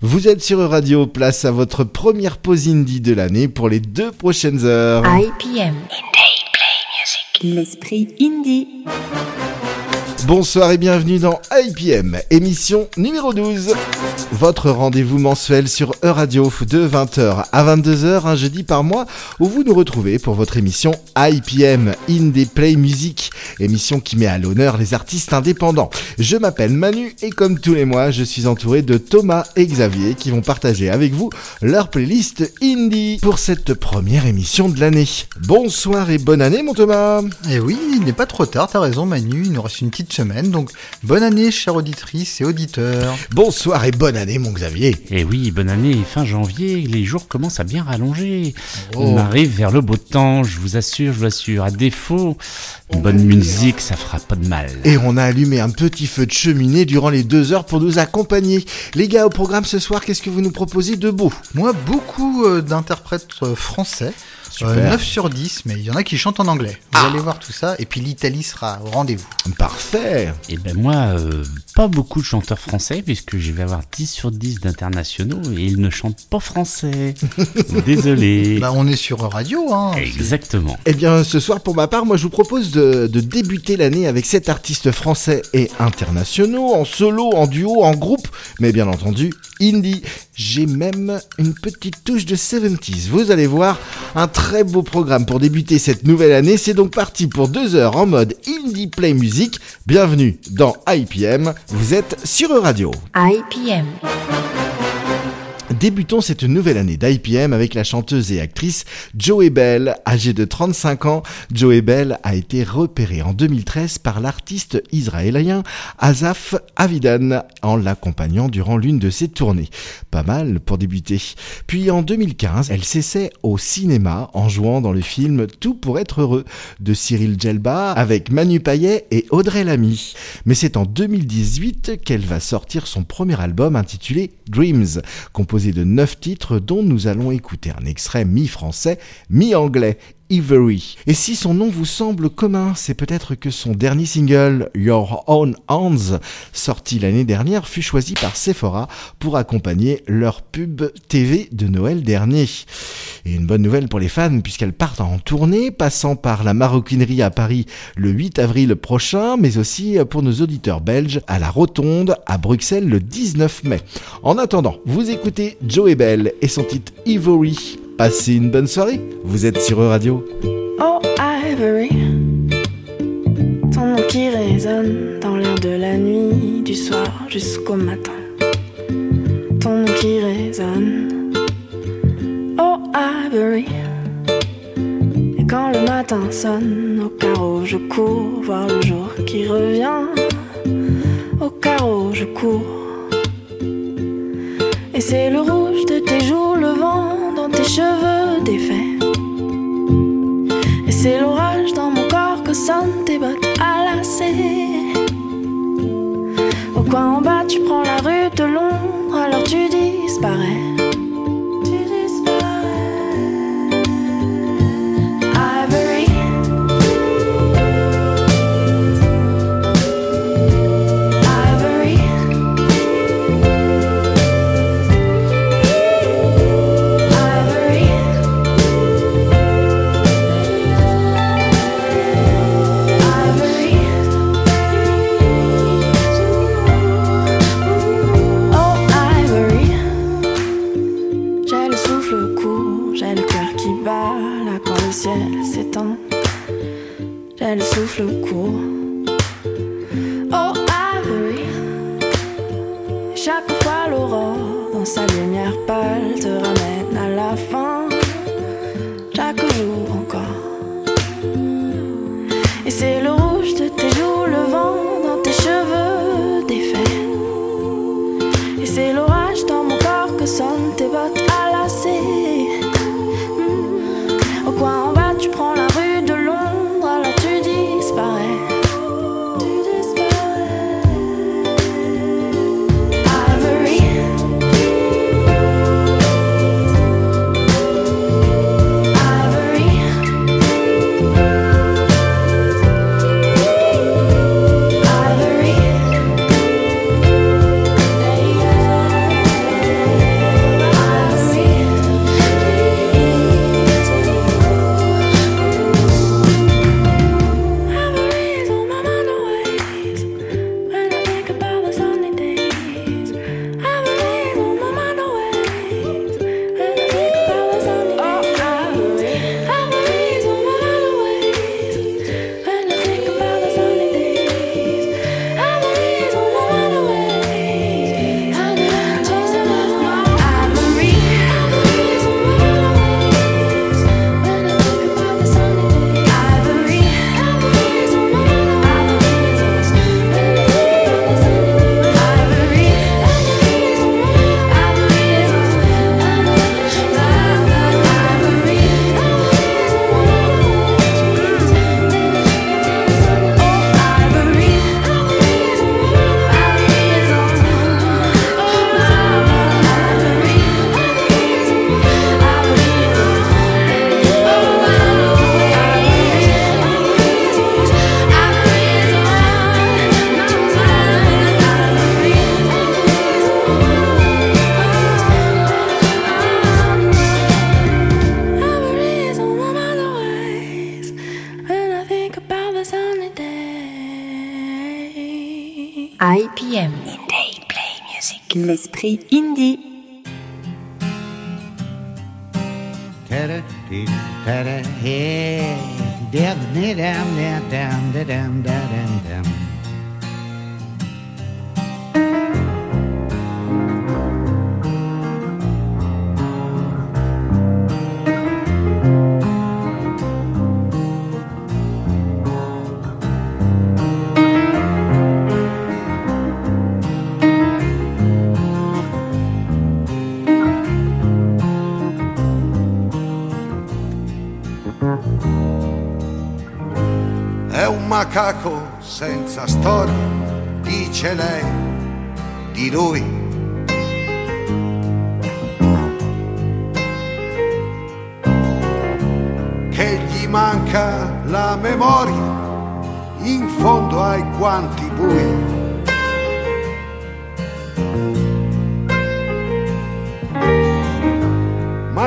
Vous êtes sur Radio, place à votre première pause indie de l'année pour les deux prochaines heures. IPM. L'esprit indie. Bonsoir et bienvenue dans IPM, émission numéro 12. Votre rendez-vous mensuel sur E-Radio de 20h à 22h un jeudi par mois où vous nous retrouvez pour votre émission IPM, Indie Play Music, émission qui met à l'honneur les artistes indépendants. Je m'appelle Manu et comme tous les mois, je suis entouré de Thomas et Xavier qui vont partager avec vous leur playlist indie pour cette première émission de l'année. Bonsoir et bonne année mon Thomas Eh oui, il n'est pas trop tard, t'as raison Manu, il nous reste une petite semaine, donc bonne année chère auditrice et auditeurs. Bonsoir et bonne année mon Xavier Et oui, bonne année, fin janvier, les jours commencent à bien rallonger. Oh. On arrive vers le beau temps, je vous assure, je vous assure. À défaut, une bonne musique, ça fera pas de mal. Et on a allumé un petit feu de cheminée durant les deux heures pour nous accompagner. Les gars, au programme ce soir, qu'est-ce que vous nous proposez de beau? Moi, beaucoup euh, d'interprètes euh, français, Super. Euh, 9 sur 10, mais il y en a qui chantent en anglais. Vous Ah. allez voir tout ça, et puis l'Italie sera au rendez-vous. Parfait Et ben moi, euh, pas beaucoup de chanteurs français, puisque je vais avoir 10 sur 10 d'internationaux, et ils ne chantent pas français. Désolé. Bah, on est sur radio, hein. Exactement. Eh bien, ce soir, pour ma part, moi, je vous propose de, de débuter l'année avec sept artistes français et internationaux, en solo, en duo, en groupe, mais bien entendu, indie. J'ai même une petite touche de 70s. Vous allez voir, un très beau programme pour débuter cette nouvelle année. C'est donc parti pour deux heures en mode indie play music. Bienvenue dans IPM. Vous êtes sur Radio. IPM. Débutons cette nouvelle année d'IPM avec la chanteuse et actrice Joey Bell. Âgée de 35 ans, Joey Bell a été repérée en 2013 par l'artiste israélien Azaf Avidan en l'accompagnant durant l'une de ses tournées. Pas mal pour débuter. Puis en 2015, elle s'essaie au cinéma en jouant dans le film Tout pour être heureux de Cyril Djelba avec Manu Payet et Audrey Lamy. Mais c'est en 2018 qu'elle va sortir son premier album intitulé Dreams, composé de neuf titres dont nous allons écouter un extrait mi-français, mi-anglais. Ivory. Et si son nom vous semble commun, c'est peut-être que son dernier single, Your Own Hands, sorti l'année dernière, fut choisi par Sephora pour accompagner leur pub TV de Noël dernier. Et une bonne nouvelle pour les fans puisqu'elles partent en tournée, passant par la maroquinerie à Paris le 8 avril prochain, mais aussi pour nos auditeurs belges à la Rotonde à Bruxelles le 19 mai. En attendant, vous écoutez Joey Bell et son titre Ivory. Passez une bonne soirée, vous êtes sur Radio. Oh Ivory, ton nom qui résonne dans l'air de la nuit, du soir jusqu'au matin. Ton nom qui résonne. Oh Ivory, et quand le matin sonne, au carreau je cours voir le jour qui revient. Au carreau je cours. Et c'est le rouge de tes joues, le vent tes cheveux défaits. Et c'est l'orage dans mon corps que sonnent tes bottes à lacets. Au coin en bas, tu prends la rue de Londres, alors tu disparais.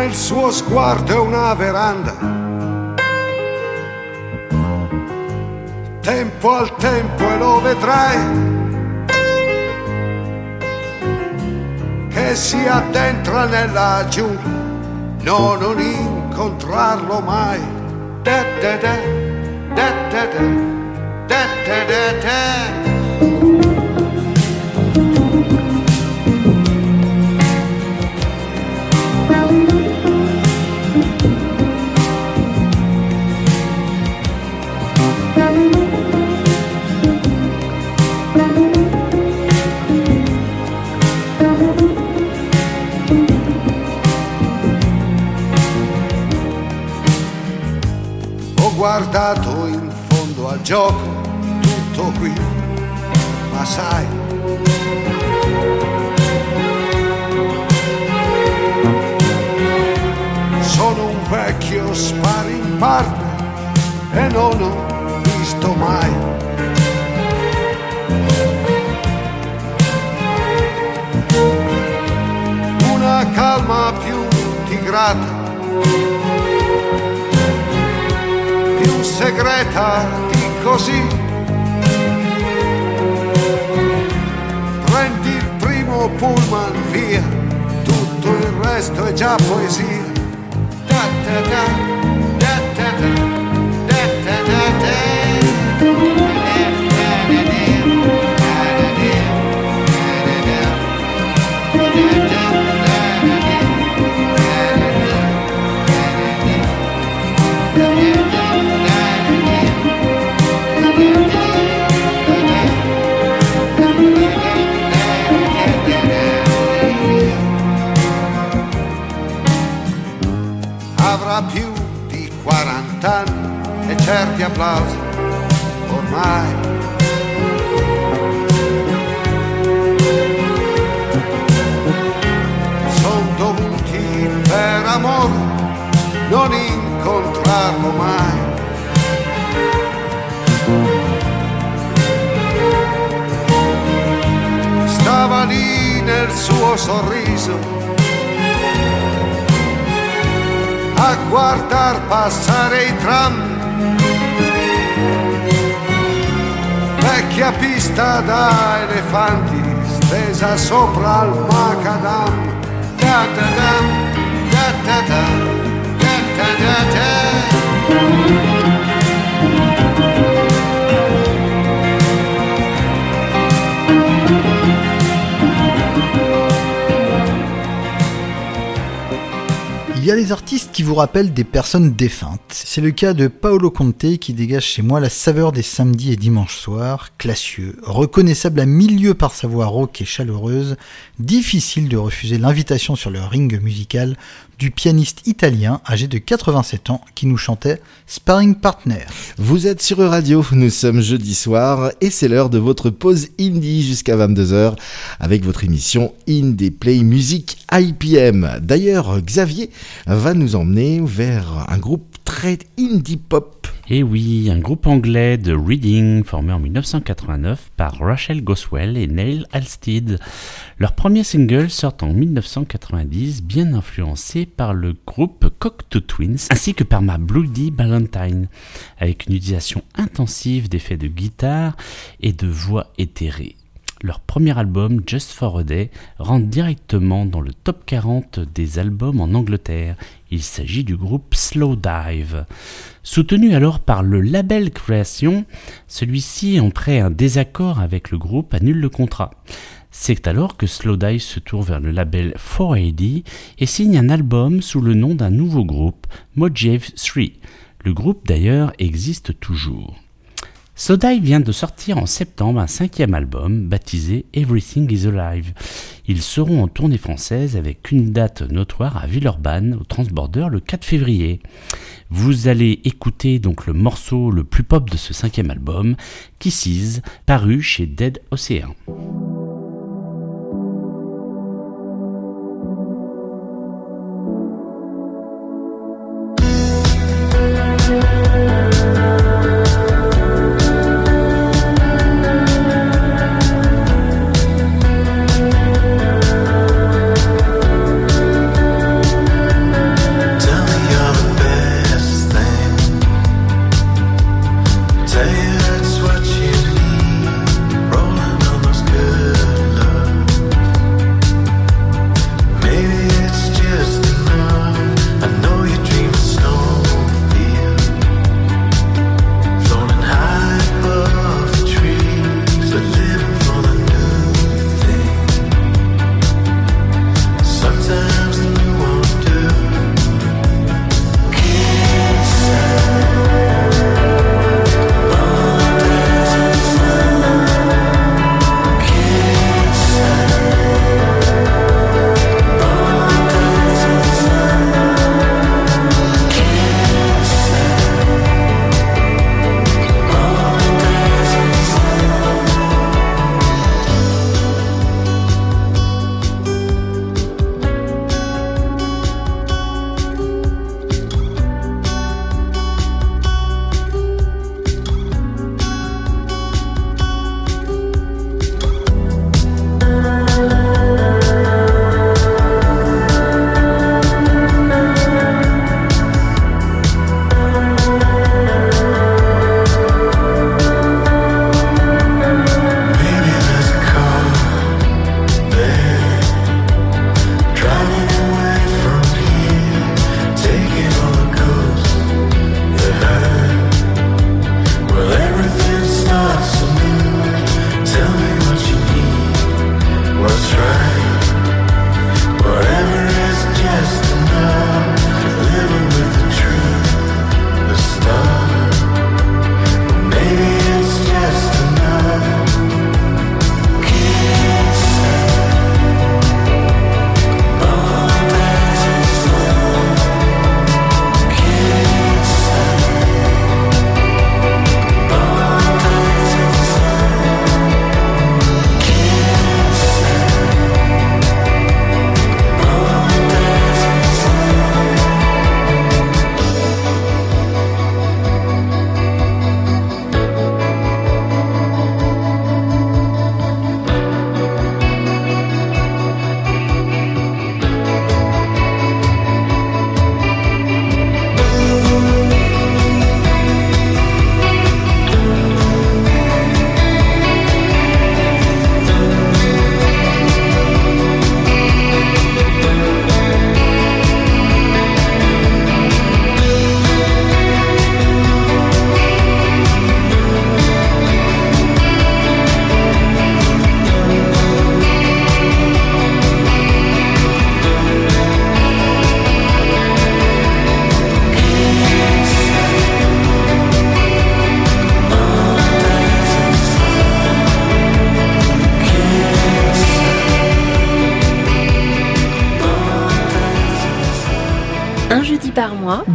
Il suo sguardo è una veranda. Tempo al tempo e lo vedrai che si addentra nella giungla. No non incontrarlo mai. Da da da da da da da da da da Ho guardato in fondo al gioco, tutto qui, ma sai. Sono un vecchio sparring partner e non ho visto mai. Una calma più tigrata segreta di così. Prendi il primo pullman via, tutto il resto è già poesia. Da da da, da da da, da da da da. Avrà 40 anni e certi applausi ormai. Sono dovuti per amore non incontrarlo mai. Stava lì nel suo sorriso a guardar passare i tram. Vecchia pista da elefanti stesa sopra il macadam. Da da da, da da da, da da da da. Y a des artistes qui vous rappellent des personnes défuntes. C'est le cas de Paolo Conte qui dégage chez moi la saveur des samedis et dimanches soirs, classieux, reconnaissable à milieu par sa voix rauque et chaleureuse, difficile de refuser l'invitation sur le ring musical du pianiste italien âgé de 87 ans qui nous chantait Sparring Partner. Vous êtes sur Radio, nous sommes jeudi soir et c'est l'heure de votre pause indie jusqu'à 22h avec votre émission Indie Play Music IPM. D'ailleurs, Xavier va nous emmener vers un groupe indie pop. Et oui, un groupe anglais de Reading formé en 1989 par Rachel Goswell et Neil Halstead. Leur premier single sort en 1990, bien influencé par le groupe Cocteau Twins ainsi que par ma Bloody Valentine, avec une utilisation intensive d'effets de guitare et de voix éthérées. leur premier album Just for a Day rentre directement dans le top 40 des albums en Angleterre. Il s'agit du groupe Slow Dive. Soutenu alors par le label Création, celui-ci, après un désaccord avec le groupe, annule le contrat. C'est alors que Slowdive se tourne vers le label 4AD et signe un album sous le nom d'un nouveau groupe, Mojave 3. Le groupe d'ailleurs existe toujours. Slowdive vient de sortir en septembre un cinquième album baptisé Everything is Alive. Ils seront en tournée française avec une date notoire à Villeurbanne au Transborder le 4 février. Vous allez écouter donc le morceau le plus pop de ce cinquième album, Kisses, paru chez Dead Ocean.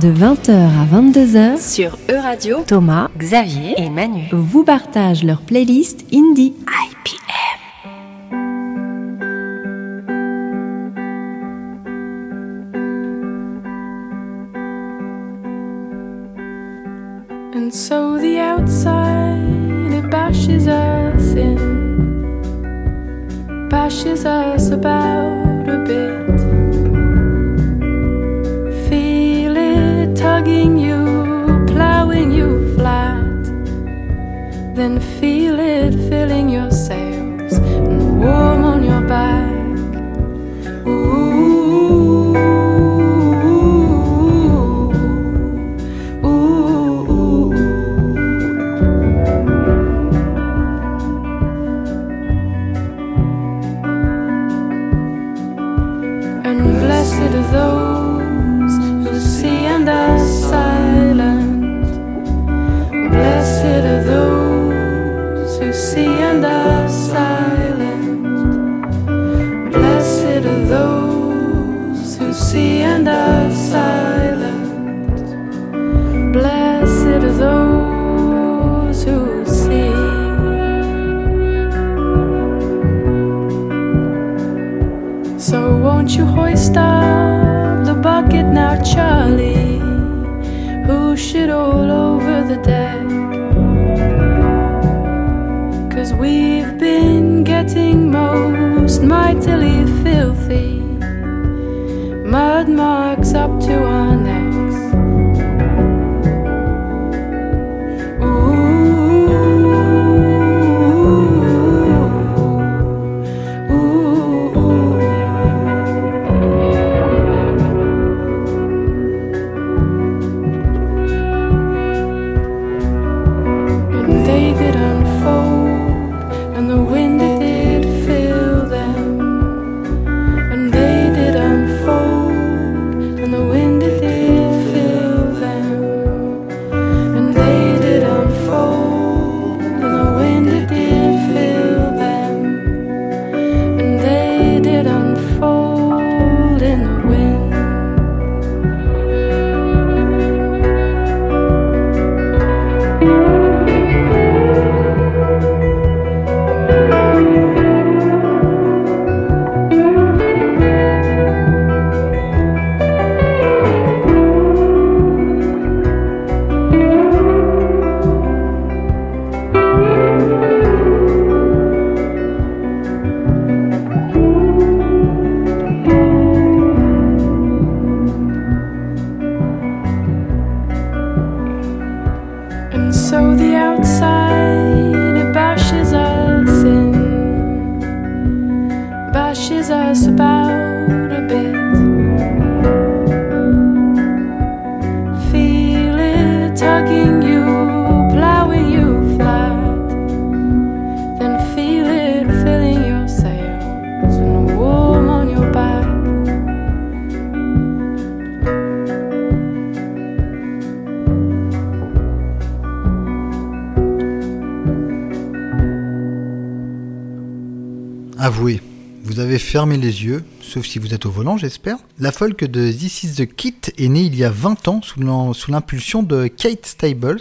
De 20h à 22h sur E-Radio, Thomas, Xavier et Manu. vous partagent leur playlist indie se andasse. Fermé les yeux, sauf si vous êtes au volant, j'espère. La folk de This Is the Kit est née il y a 20 ans sous l'im- sous l'impulsion de Kate Stables,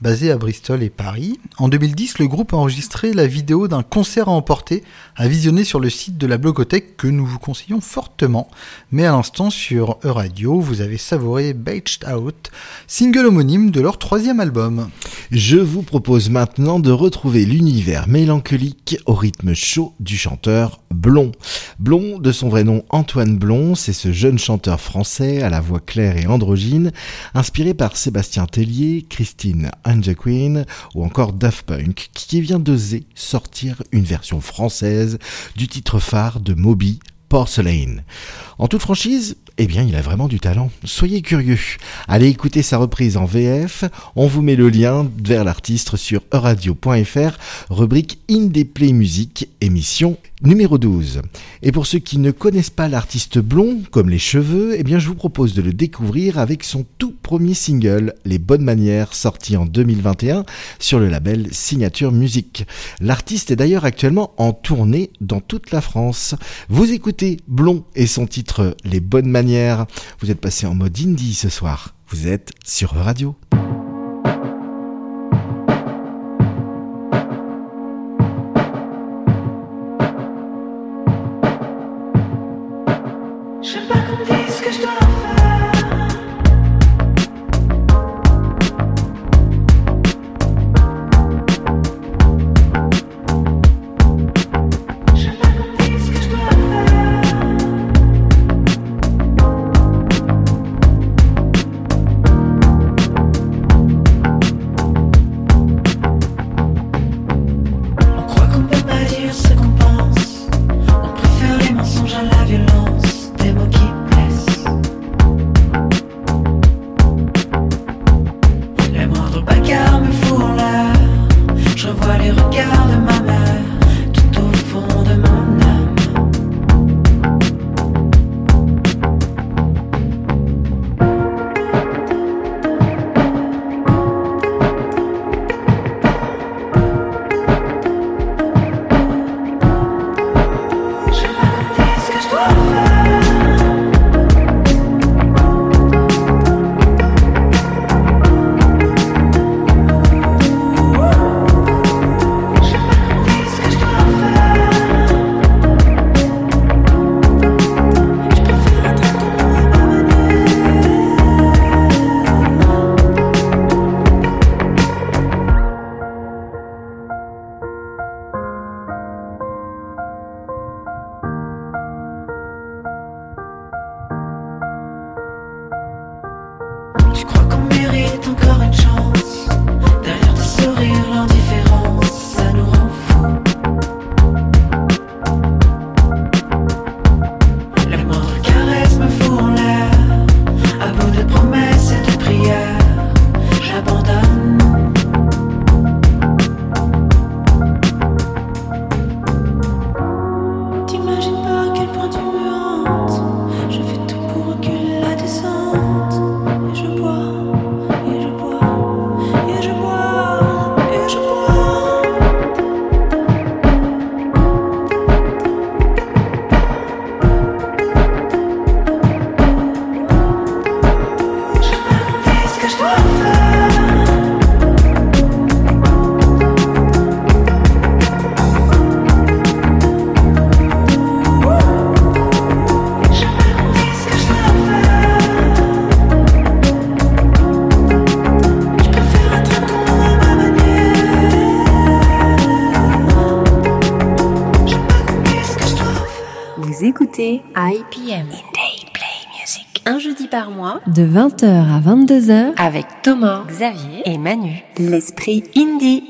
basée à Bristol et Paris. En 2010, le groupe a enregistré la vidéo d'un concert à emporter, à visionner sur le site de la Blogothèque que nous vous conseillons fortement. Mais à l'instant, sur E-Radio, vous avez savouré Beached Out, single homonyme de leur troisième album. Je vous propose maintenant de retrouver l'univers mélancolique au rythme chaud du chanteur Blond. Blond, de son vrai nom Antoine Blond, c'est ce jeune chanteur français à la voix claire et androgyne, inspiré par Sébastien Tellier, Christine Queen ou encore Daft Punk, qui vient d'oser sortir une version française du titre phare de Moby, Porcelain. En toute franchise, eh bien, il a vraiment du talent. Soyez curieux. Allez écouter sa reprise en VF. On vous met le lien vers l'artiste sur euradio.fr, rubrique Indie Play Music, émission numéro 12. Et pour ceux qui ne connaissent pas l'artiste blond, comme les cheveux, eh bien, je vous propose de le découvrir avec son tout premier single, Les Bonnes Manières, sorti en 2021 sur le label Signature Music. L'artiste est d'ailleurs actuellement en tournée dans toute la France. Vous écoutez Blond et son titre Les Bonnes Manières. Vous êtes passé en mode indie ce soir. Vous êtes sur Radio. IPM. De 20h à 22h. Avec Thomas, Xavier et Manu. L'esprit indie.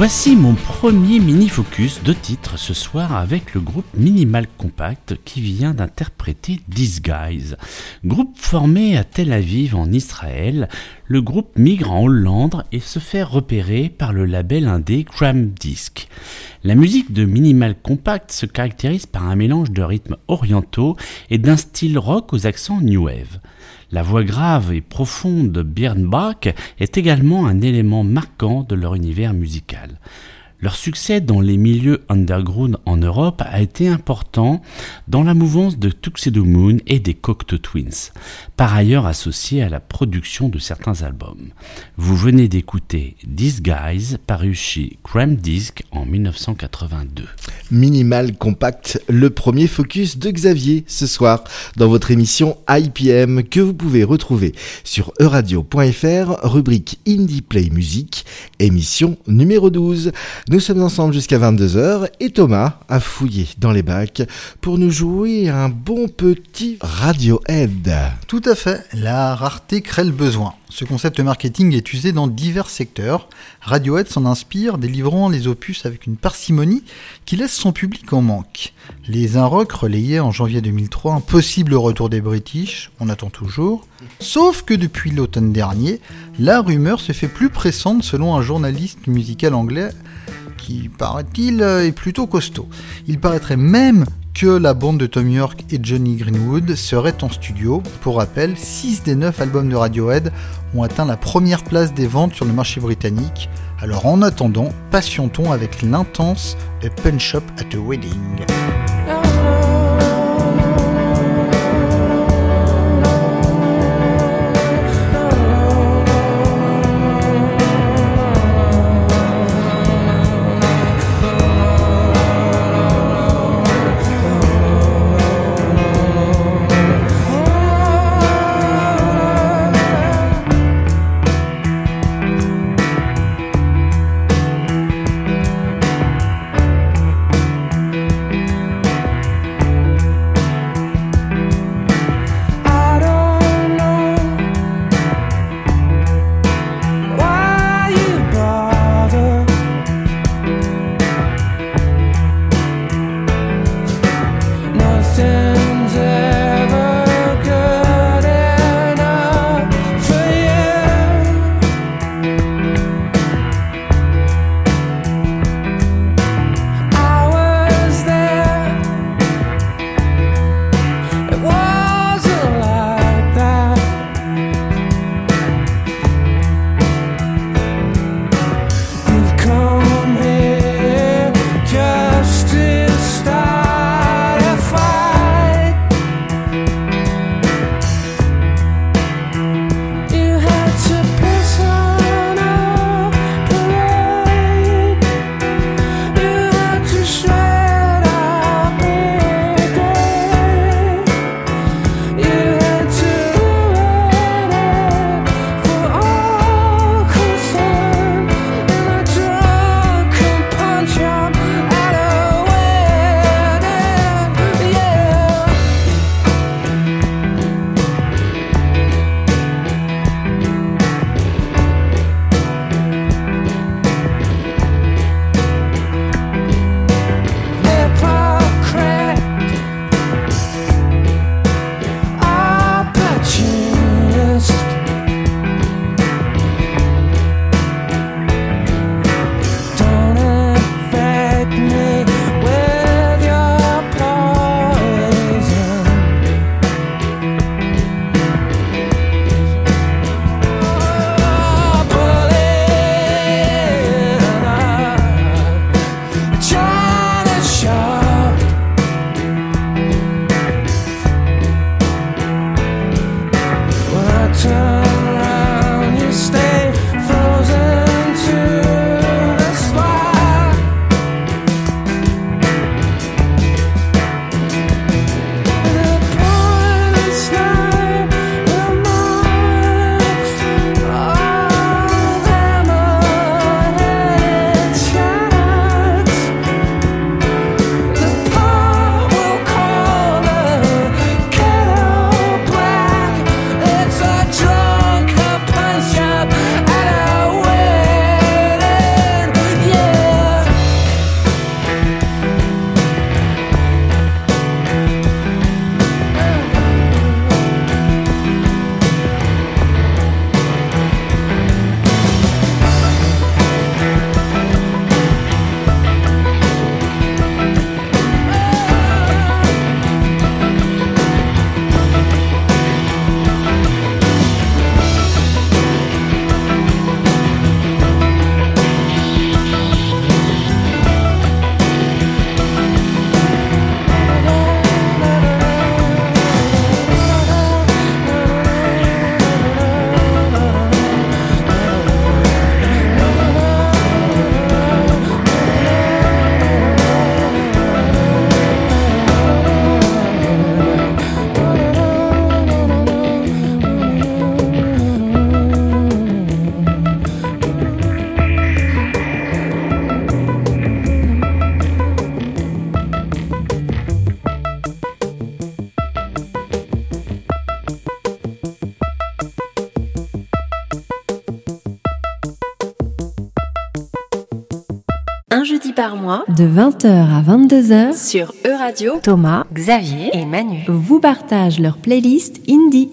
Voici mon premier mini-focus de titre ce soir avec le groupe Minimal Compact qui vient d'interpréter Disguise. Groupe formé à Tel Aviv en Israël, le groupe migre en Hollande et se fait repérer par le label indé Cram Disc. La musique de Minimal Compact se caractérise par un mélange de rythmes orientaux et d'un style rock aux accents new wave. La voix grave et profonde de Birnbach est également un élément marquant de leur univers musical. Leur succès dans les milieux underground en Europe a été important dans la mouvance de Tuxedo Moon et des Cocteau Twins, par ailleurs associés à la production de certains albums. Vous venez d'écouter Disguise, paru chez Cram Disc en 1982. Minimal Compact, le premier focus de Xavier ce soir dans votre émission IPM que vous pouvez retrouver sur euradio.fr, rubrique Indie Play Music, émission numéro 12. Nous sommes ensemble jusqu'à 22h et Thomas a fouillé dans les bacs pour nous jouer un bon petit Radiohead. Tout à fait, la rareté crée le besoin. Ce concept marketing est usé dans divers secteurs. Radiohead s'en inspire, délivrant les opus avec une parcimonie qui laisse son public en manque. Les Un Rock relayaient en janvier 2003 un possible retour des British, on attend toujours. Sauf que depuis l'automne dernier, la rumeur se fait plus pressante selon un journaliste musical anglais paraît-il, est plutôt costaud. Il paraîtrait même que la bande de Tom York et Johnny Greenwood serait en studio. Pour rappel, 6 des 9 albums de Radiohead ont atteint la première place des ventes sur le marché britannique. Alors en attendant, patientons avec l'intense A Punch Up at a Wedding? Mois de 20h à 22h sur E-Radio. Thomas, Xavier et Manu vous partagent leur playlist indie.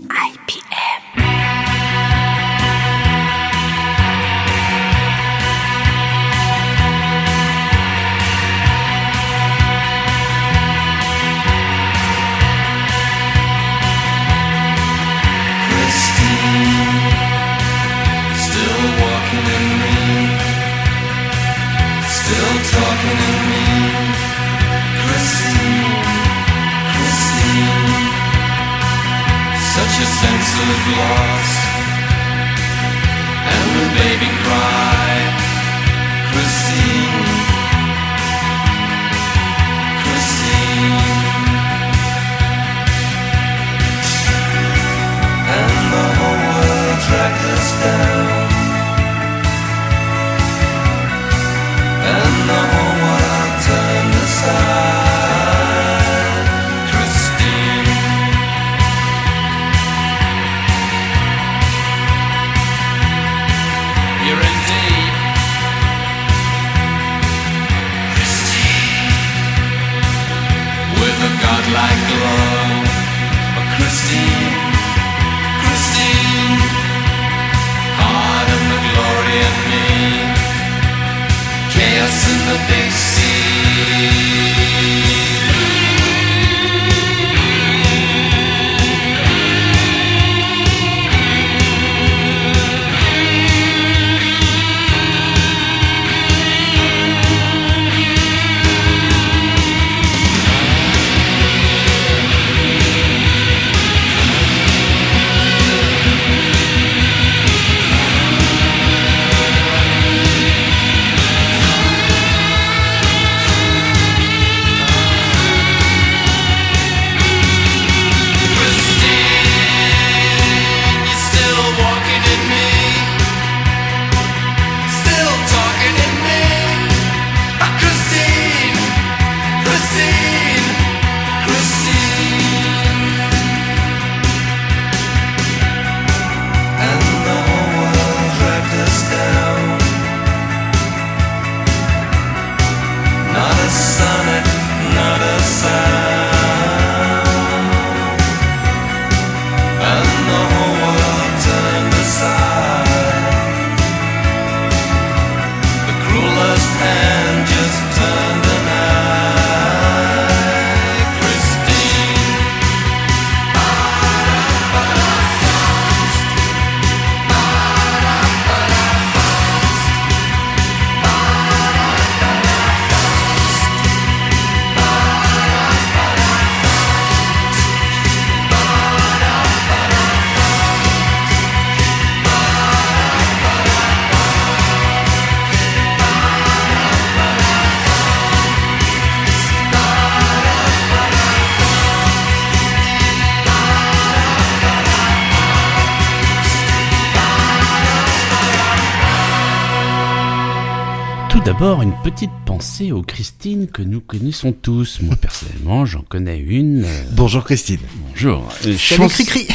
D'abord, une petite pensée aux Christine que nous connaissons tous. Moi, personnellement, j'en connais une. euh, Bonjour Christine. bonjour. Euh, chans- Cricri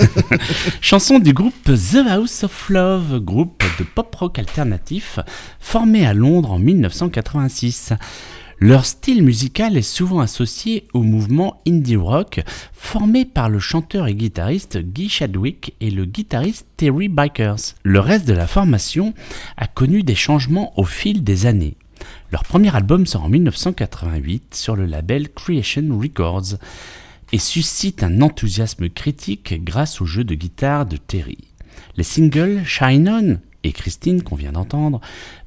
Chanson du groupe The House of Love, groupe de pop rock alternatif formé à Londres en 1986. Leur style musical est souvent associé au mouvement indie rock formé par le chanteur et guitariste Guy Chadwick et le guitariste Terry Bikers. Le reste de la formation a connu des changements au fil des années. Leur premier album sort en 1988 sur le label Creation Records et suscite un enthousiasme critique grâce au jeu de guitare de Terry. Les singles Shine On et Christine qu'on vient d'entendre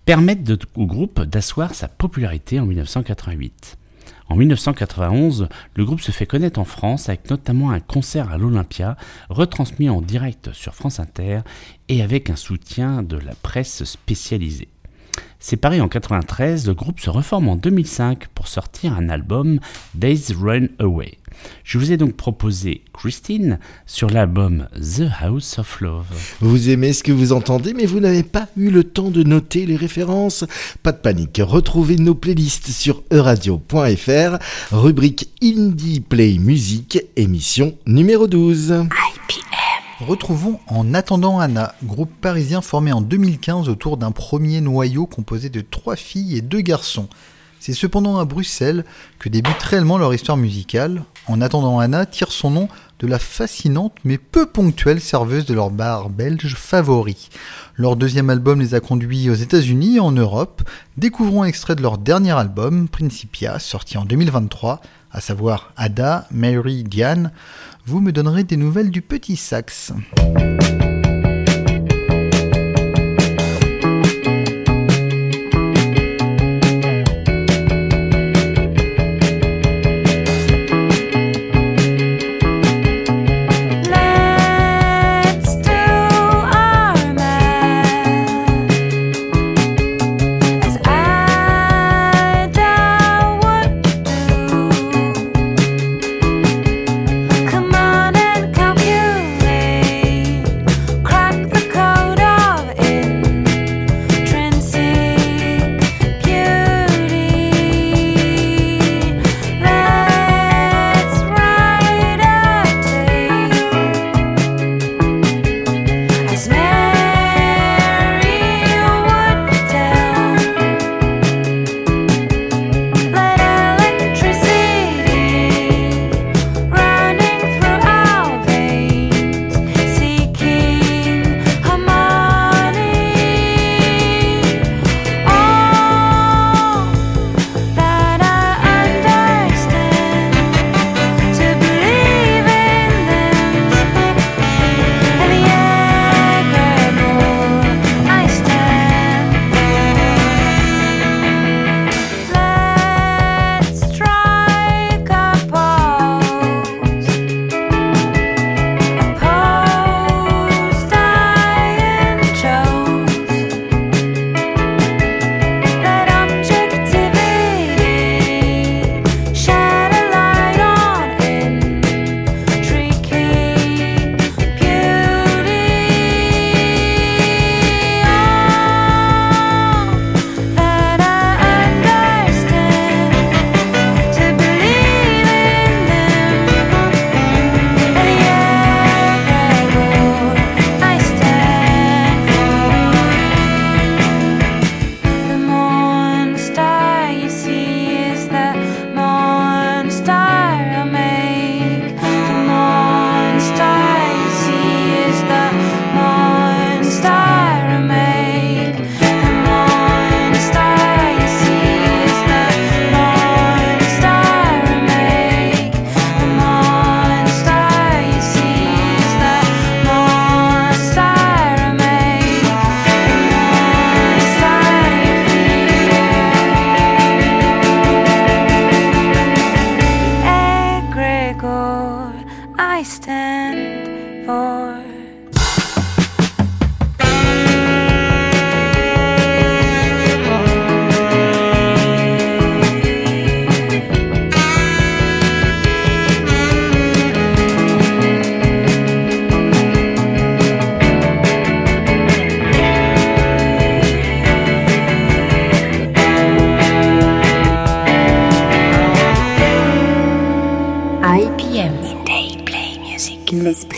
permettent au groupe d'asseoir sa popularité en 1988. En 1991, le groupe se fait connaître en France avec notamment un concert à l'Olympia, retransmis en direct sur France Inter et avec un soutien de la presse spécialisée. Séparé en 93, le groupe se reforme en 2005 pour sortir un album Days Run Away. Je vous ai donc proposé Christine sur l'album The House of Love. Vous aimez ce que vous entendez, mais vous n'avez pas eu le temps de noter les références Pas de panique, retrouvez nos playlists sur euradio.fr, rubrique Indie Play Music, émission numéro 12. IPM. Retrouvons En attendant Anna, groupe parisien formé en 2015 autour d'un premier noyau composé de trois filles et deux garçons. C'est cependant à Bruxelles que débute réellement leur histoire musicale. En attendant Anna tire son nom de la fascinante mais peu ponctuelle serveuse de leur bar belge favori. Leur deuxième album les a conduits aux États-Unis et en Europe. Découvrons un extrait de leur dernier album, Principia, sorti en 2023, à savoir Ada, Mary, Diane vous me donnerez des nouvelles du petit Saxe.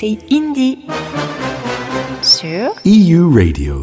Indie sur EU Radio.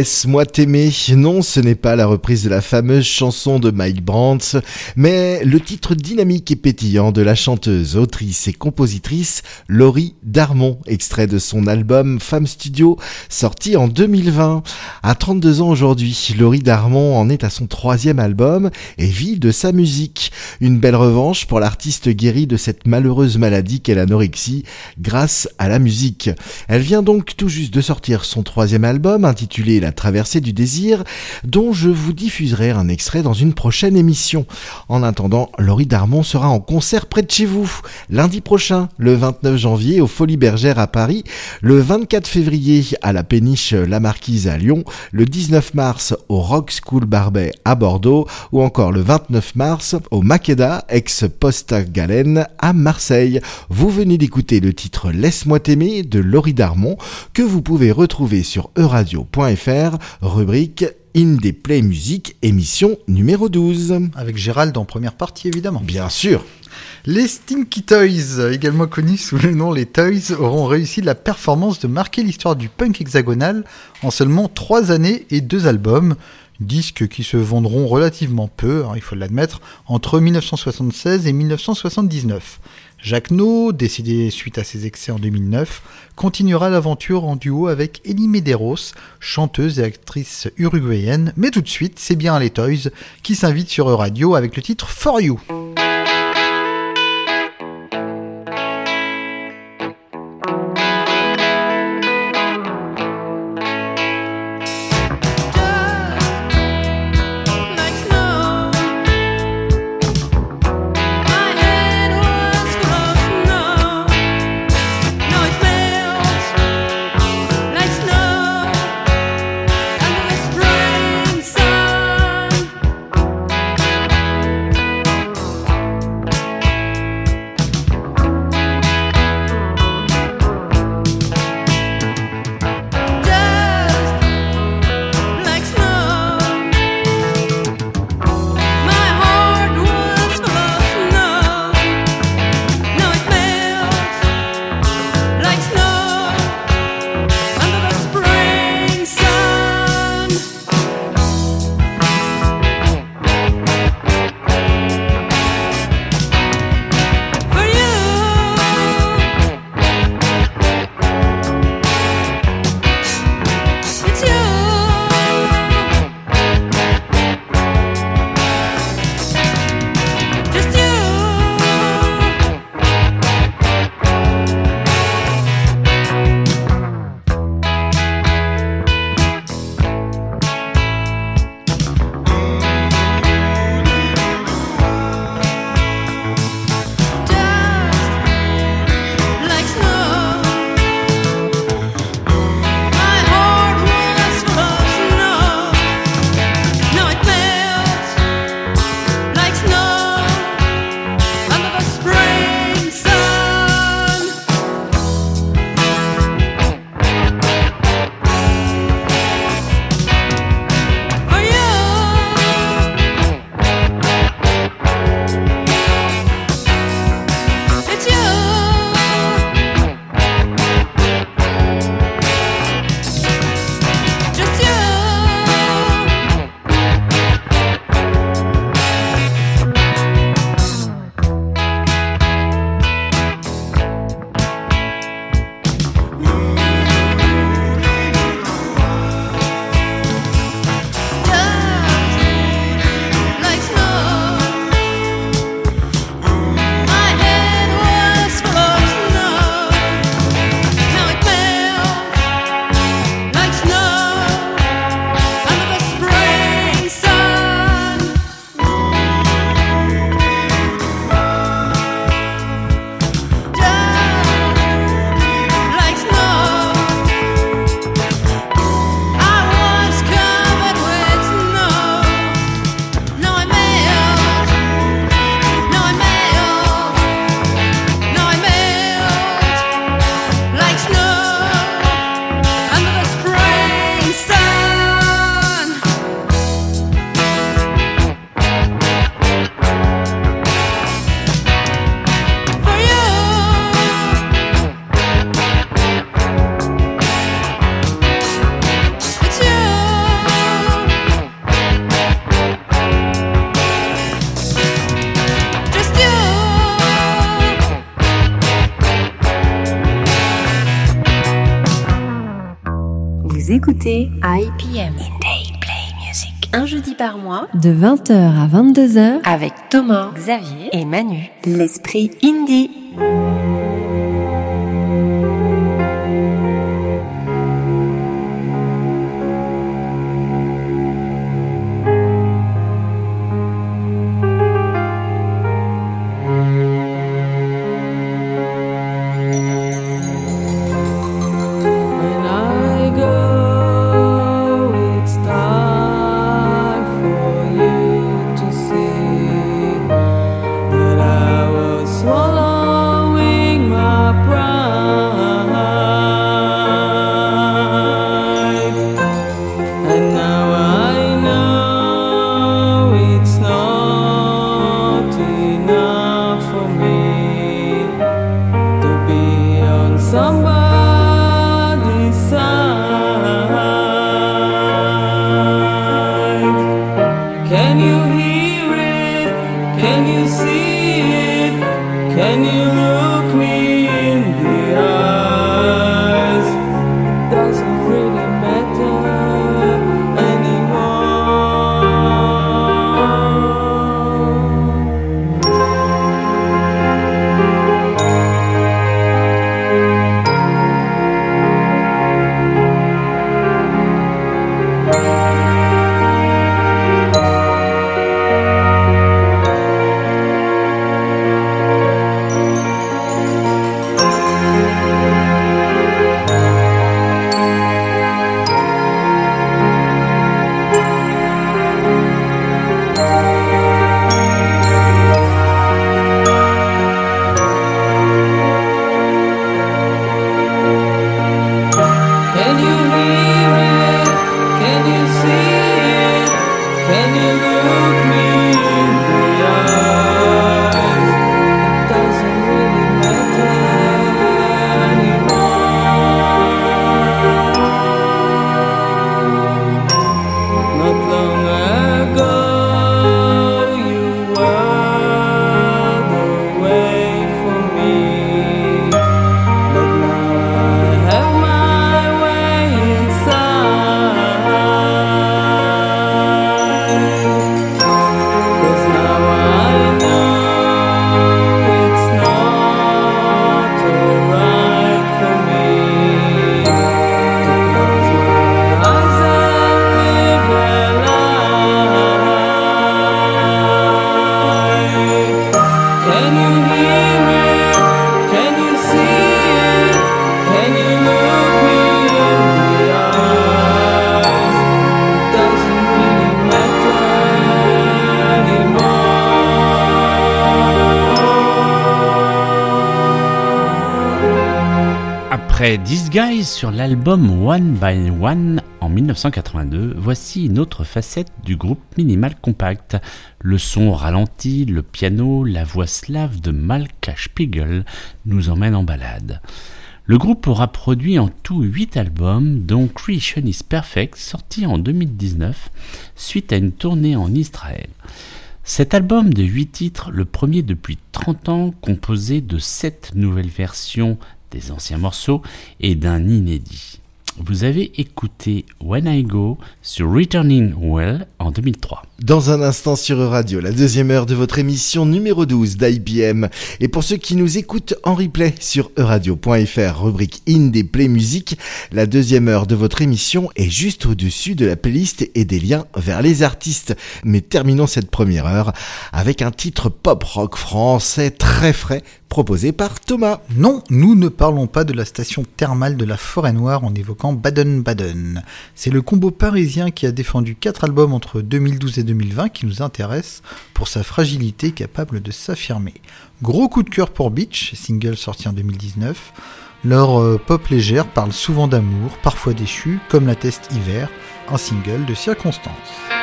Laisse-moi t'aimer. Non, ce n'est pas la reprise de la fameuse chanson de Mike Brandt, mais le titre dynamique et pétillant de la chanteuse, autrice et compositrice Laurie Darmon, extrait de son album Femme Studio, sorti en 2020. À 32 ans aujourd'hui, Laurie Darmon en est à son troisième album et vit de sa musique. Une belle revanche pour l'artiste guérie de cette malheureuse maladie qu'est l'anorexie grâce à la musique. Elle vient donc tout juste de sortir son troisième album intitulé La traversée du désir, dont je vous diffuserai un extrait dans une prochaine émission. En attendant, Laurie Darmon sera en concert près de chez vous, lundi prochain, le 29 janvier, au Folies Bergères à Paris, le 24 février à la Péniche La Marquise à Lyon, le 19 mars au Rock School Barbet à Bordeaux, ou encore le 29 mars au Makeda, ex-Posta Galen à Marseille. Vous venez d'écouter le titre Laisse-moi t'aimer de Laurie Darmon, que vous pouvez retrouver sur euradio.fr, rubrique Indie Play Music, émission numéro 12. Avec Gérald en première partie, évidemment. Bien sûr. Les Stinky Toys, également connus sous le nom Les Toys, auront réussi la performance de marquer l'histoire du punk hexagonal en seulement 3 années et 2 albums. Disques qui se vendront relativement peu, hein, il faut l'admettre, entre 1976 et 1979. Jacques No, décédé suite à ses excès en 2009, continuera l'aventure en duo avec Elie Medeiros, chanteuse et actrice uruguayenne. Mais tout de suite, c'est bien les Toys qui s'invitent sur Radio avec le titre For You. Écoutez IPM. Indie Play Music. Un jeudi par mois De 20h à 22h, avec Thomas, Xavier et Manu. L'esprit indie. Disguise sur l'album One by One en 1982, voici une autre facette du groupe Minimal Compact. Le son ralenti, le piano, la voix slave de Malka Spiegel nous emmènent en balade. Le groupe aura produit en tout 8 albums, dont Creation is Perfect, sorti en 2019 suite à une tournée en Israël. Cet album de 8 titres, le premier depuis 30 ans, composé de 7 nouvelles versions des anciens morceaux et d'un inédit. Vous avez écouté When I Go sur Returning Well en 2003. Dans un instant sur Radio, la deuxième heure de votre émission numéro 12 d'IBM. Et pour ceux qui nous écoutent en replay sur euradio.fr, rubrique Indie Play Music, la deuxième heure de votre émission est juste au-dessus de la playlist et des liens vers les artistes. Mais terminons cette première heure avec un titre pop rock français très frais proposé par Thomas. Non, nous ne parlons pas de la station thermale de la Forêt Noire en évoquant Baden-Baden. C'est le combo parisien qui a défendu 4 albums entre 2012 et 2020 qui nous intéresse pour sa fragilité capable de s'affirmer. Gros coup de cœur pour Beach, single sorti en 2019. Leur euh, pop légère parle souvent d'amour, parfois déchu, comme l'atteste Hiver, un single de circonstance.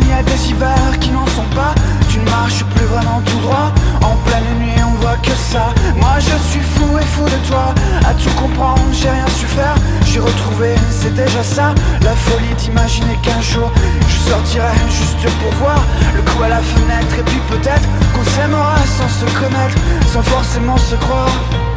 il y a des hivers qui n'en sont pas. Tu ne marches plus vraiment tout droit. En pleine nuit, on voit que ça. Moi, je suis fou et fou de toi. À tout comprendre, j'ai rien su faire. J'ai retrouvé, c'est déjà ça. La folie d'imaginer qu'un jour, je sortirai juste pour voir le coup à la fenêtre. Et puis peut-être qu'on s'aimera sans se connaître, sans forcément se croire.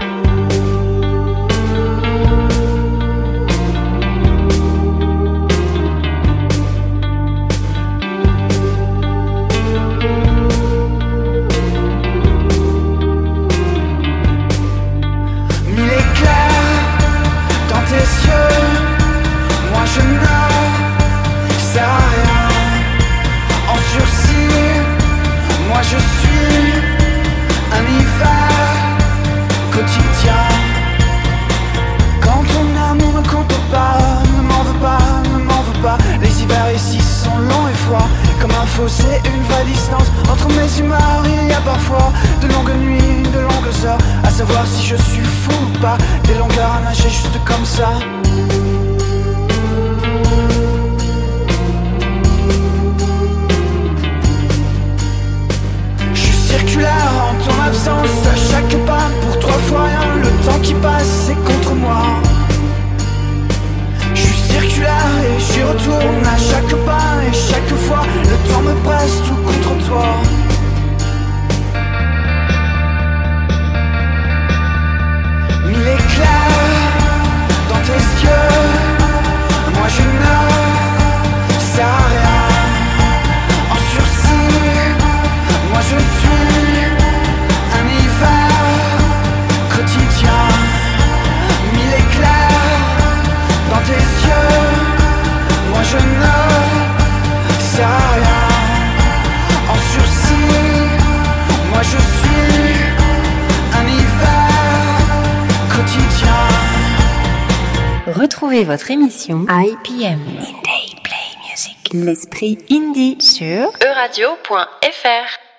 L'esprit indie sur euradio.fr.